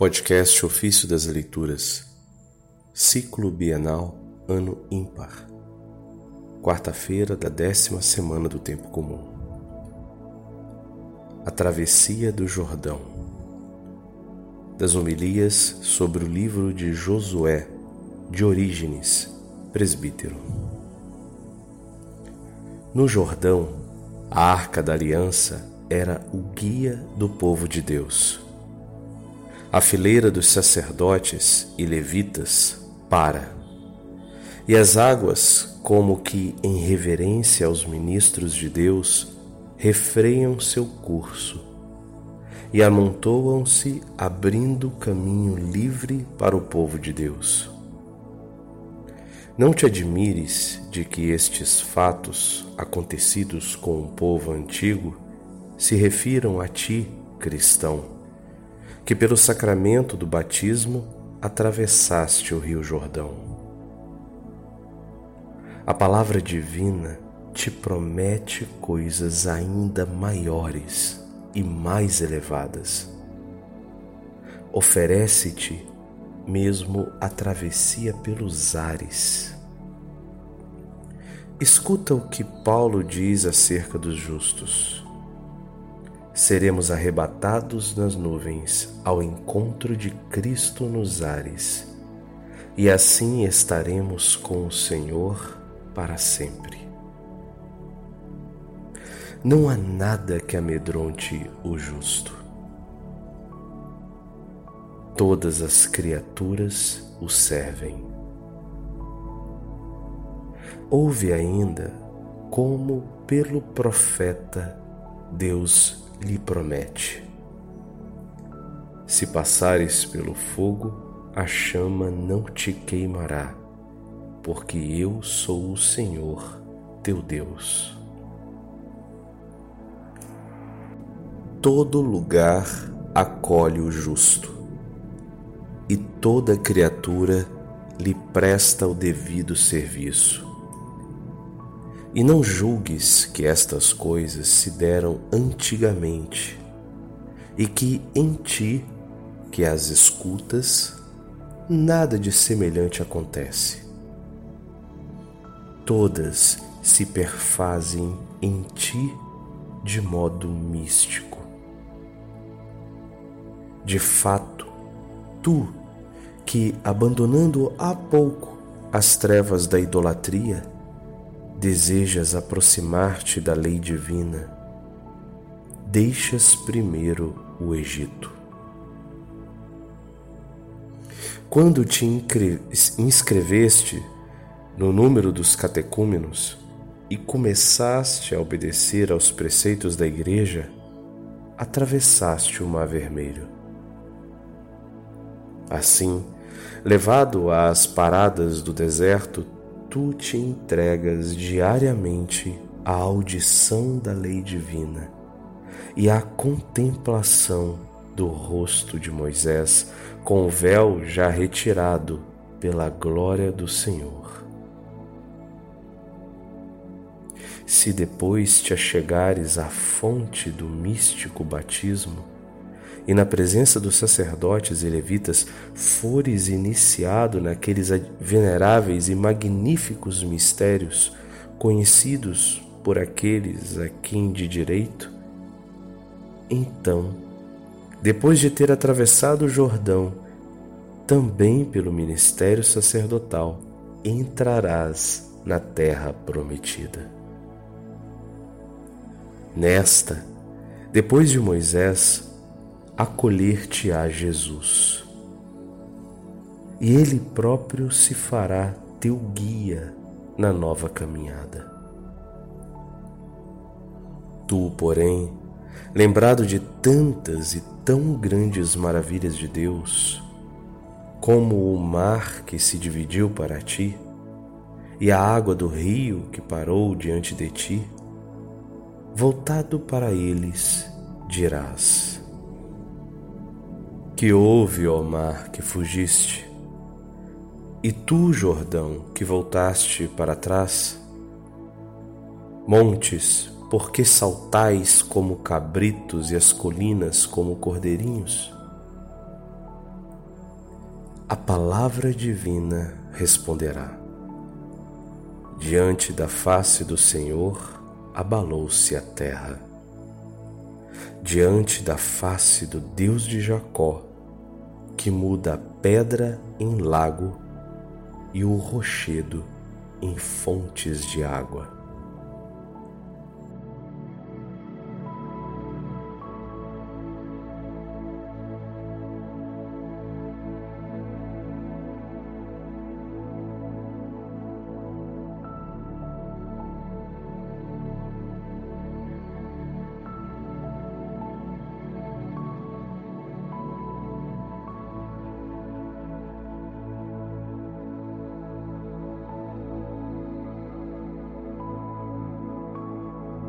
Podcast Ofício das Leituras, Ciclo Bienal, Ano Ímpar, quarta-feira da décima semana do Tempo Comum. A Travessia do Jordão, das homilias sobre o livro de Josué, de Orígenes, presbítero. No Jordão, a Arca da Aliança era o guia do povo de Deus a fileira dos sacerdotes e levitas para, e as águas, como que em reverência aos ministros de Deus, refreiam seu curso e amontoam-se, abrindo caminho livre para o povo de Deus. Não te admires de que estes fatos acontecidos com o povo antigo se refiram a ti, cristão que pelo sacramento do batismo atravessaste o Rio Jordão. A palavra divina te promete coisas ainda maiores e mais elevadas. Oferece-te mesmo a travessia pelos ares. Escuta o que Paulo diz acerca dos justos seremos arrebatados nas nuvens ao encontro de Cristo nos ares, e assim estaremos com o Senhor para sempre. Não há nada que amedronte o justo. Todas as criaturas o servem. Ouve ainda como pelo profeta Deus lhe promete: Se passares pelo fogo, a chama não te queimará, porque eu sou o Senhor teu Deus. Todo lugar acolhe o justo, e toda criatura lhe presta o devido serviço. E não julgues que estas coisas se deram antigamente, e que em ti, que as escutas, nada de semelhante acontece. Todas se perfazem em ti de modo místico. De fato, tu, que abandonando há pouco as trevas da idolatria, desejas aproximar-te da lei divina, deixas primeiro o Egito. Quando te inscreveste no número dos catecúmenos e começaste a obedecer aos preceitos da Igreja, atravessaste o Mar Vermelho. Assim, levado às paradas do deserto, tu te entregas diariamente à audição da lei divina e à contemplação do rosto de Moisés com o véu já retirado pela glória do Senhor. Se depois te achegares à fonte do místico batismo, e na presença dos sacerdotes e levitas fores iniciado naqueles veneráveis e magníficos mistérios conhecidos por aqueles a quem de direito, então, depois de ter atravessado o Jordão, também pelo ministério sacerdotal entrarás na terra prometida. Nesta, depois de Moisés, acolher-te-á Jesus. E Ele próprio se fará teu guia na nova caminhada. Tu, porém, lembrado de tantas e tão grandes maravilhas de Deus, como o mar que se dividiu para ti, e a água do rio que parou diante de ti, voltado para eles, dirás: que houve, ó mar, que fugiste? E tu, Jordão, que voltaste para trás? Montes, por que saltais como cabritos e as colinas como cordeirinhos? a palavra divina responderá. Diante da face do Senhor abalou-se a terra. Diante da face do Deus de Jacó, que muda a pedra em lago e o rochedo em fontes de água.